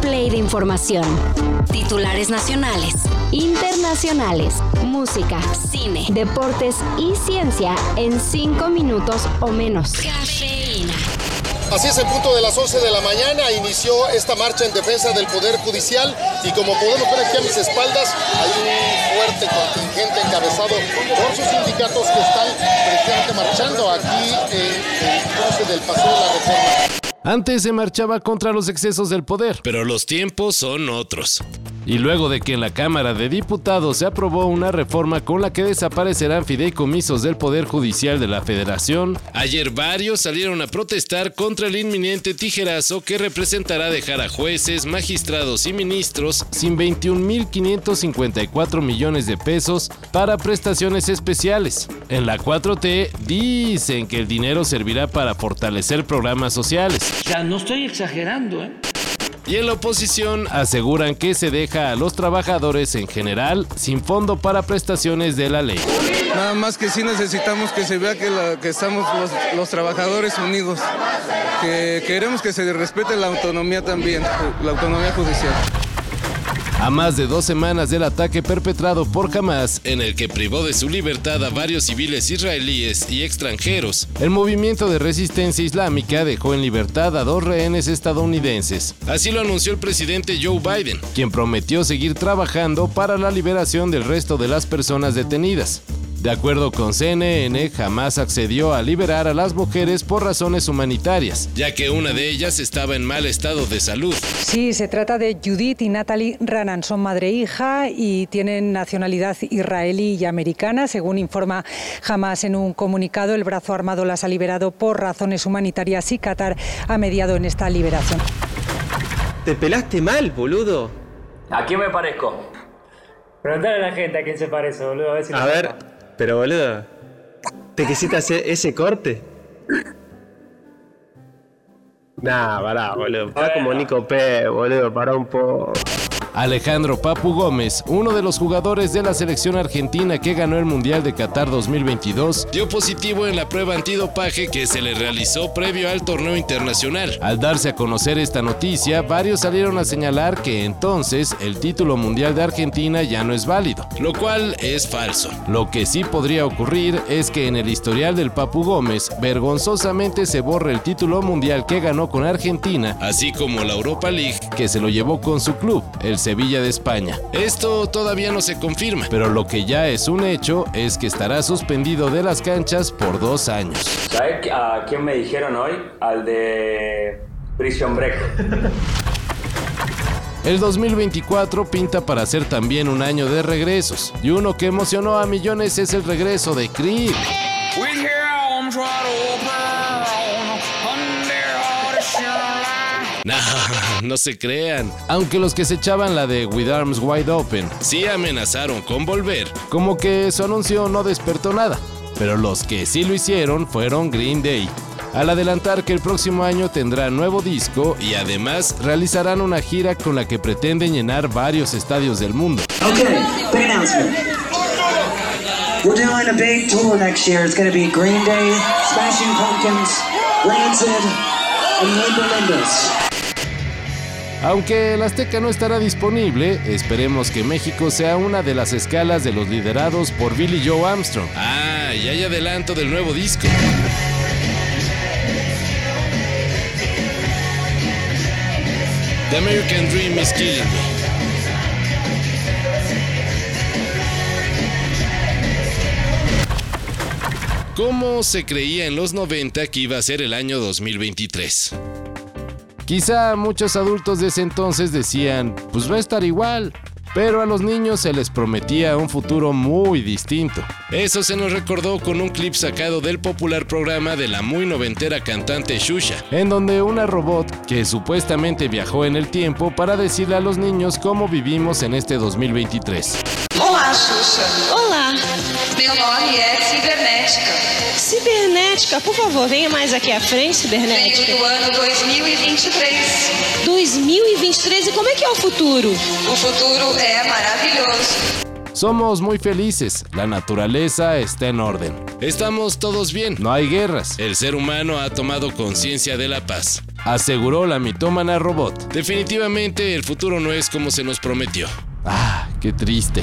play de información. Titulares nacionales, internacionales, música, cine, deportes y ciencia en 5 minutos o menos. Cafeína. Así es, el punto de las 11 de la mañana inició esta marcha en defensa del Poder Judicial y como podemos ver aquí a mis espaldas hay un fuerte contingente encabezado por sus sindicatos que están precisamente marchando aquí en el cruce del Paseo de la Reforma. Antes se marchaba contra los excesos del poder, pero los tiempos son otros. Y luego de que en la Cámara de Diputados se aprobó una reforma con la que desaparecerán fideicomisos del Poder Judicial de la Federación, ayer varios salieron a protestar contra el inminente tijerazo que representará dejar a jueces, magistrados y ministros sin 21.554 millones de pesos para prestaciones especiales. En la 4T dicen que el dinero servirá para fortalecer programas sociales. Ya no estoy exagerando, ¿eh? Y en la oposición aseguran que se deja a los trabajadores en general sin fondo para prestaciones de la ley. Nada más que sí necesitamos que se vea que, estamos los, los, trabajadores unidos, que queremos que se respete la autonomía también, la autonomía judicial. A más de dos semanas del ataque perpetrado por Hamas, en el que privó de su libertad a varios civiles israelíes y extranjeros, el movimiento de resistencia islámica dejó en libertad a dos rehenes estadounidenses. Así lo anunció el presidente Joe Biden, quien prometió seguir trabajando para la liberación del resto de las personas detenidas. De acuerdo con CNN, jamás accedió a liberar a las mujeres por razones humanitarias, ya que una de ellas estaba en mal estado de salud. Sí, se trata de Judith y Natalie Ranan, son madre e hija y tienen nacionalidad israelí y americana. Según informa Hamas en un comunicado, el brazo armado las ha liberado por razones humanitarias y Qatar ha mediado en esta liberación. Te pelaste mal, boludo. ¿A quién me parezco? Preguntale a la gente a quién se parece, boludo. A ver, si a ver pero boludo, ¿te quisiste hacer ese corte? Nah, pará, boludo. Pará como Nico P, boludo, pará un poco. Alejandro Papu Gómez, uno de los jugadores de la selección argentina que ganó el Mundial de Qatar 2022, dio positivo en la prueba antidopaje que se le realizó previo al torneo internacional. Al darse a conocer esta noticia, varios salieron a señalar que entonces el título mundial de Argentina ya no es válido, lo cual es falso. Lo que sí podría ocurrir es que en el historial del Papu Gómez vergonzosamente se borre el título mundial que ganó con Argentina, así como la Europa League que se lo llevó con su club, el Sevilla de España. Esto todavía no se confirma, pero lo que ya es un hecho es que estará suspendido de las canchas por dos años. ¿Sabes a quién me dijeron hoy? Al de Prison Break. El 2024 pinta para ser también un año de regresos, y uno que emocionó a millones es el regreso de Creed. No, no se crean. Aunque los que se echaban la de With Arms Wide Open sí amenazaron con volver. Como que su anuncio no despertó nada. Pero los que sí lo hicieron fueron Green Day. Al adelantar que el próximo año tendrá nuevo disco y además realizarán una gira con la que pretenden llenar varios estadios del mundo. Okay, big announcement. We're doing a big tour next year. It's going to be Green Day, Smashing Pumpkins, Rancid, and Linda aunque el Azteca no estará disponible, esperemos que México sea una de las escalas de los liderados por Billy Joe Armstrong. Ah, y hay adelanto del nuevo disco. The American Dream is killing me. ¿Cómo se creía en los 90 que iba a ser el año 2023? Quizá muchos adultos de ese entonces decían, pues va a estar igual, pero a los niños se les prometía un futuro muy distinto. Eso se nos recordó con un clip sacado del popular programa de la muy noventera cantante Shusha, en donde una robot que supuestamente viajó en el tiempo para decirle a los niños cómo vivimos en este 2023. Hola, Xuxa. Hola. Meu nome é Cibernética. Cibernética, por favor, venha mais aqui à frente, Cibernética. Venho do ano 2023. 2023, e como é que é o futuro? O futuro é maravilhoso. Somos muy felices, la naturaleza está en orden. Estamos todos bien. No hay guerras. El ser humano ha tomado conciencia de la paz. aseguró la mitómana robot. Definitivamente el futuro no es como se nos prometió. Ah, qué triste.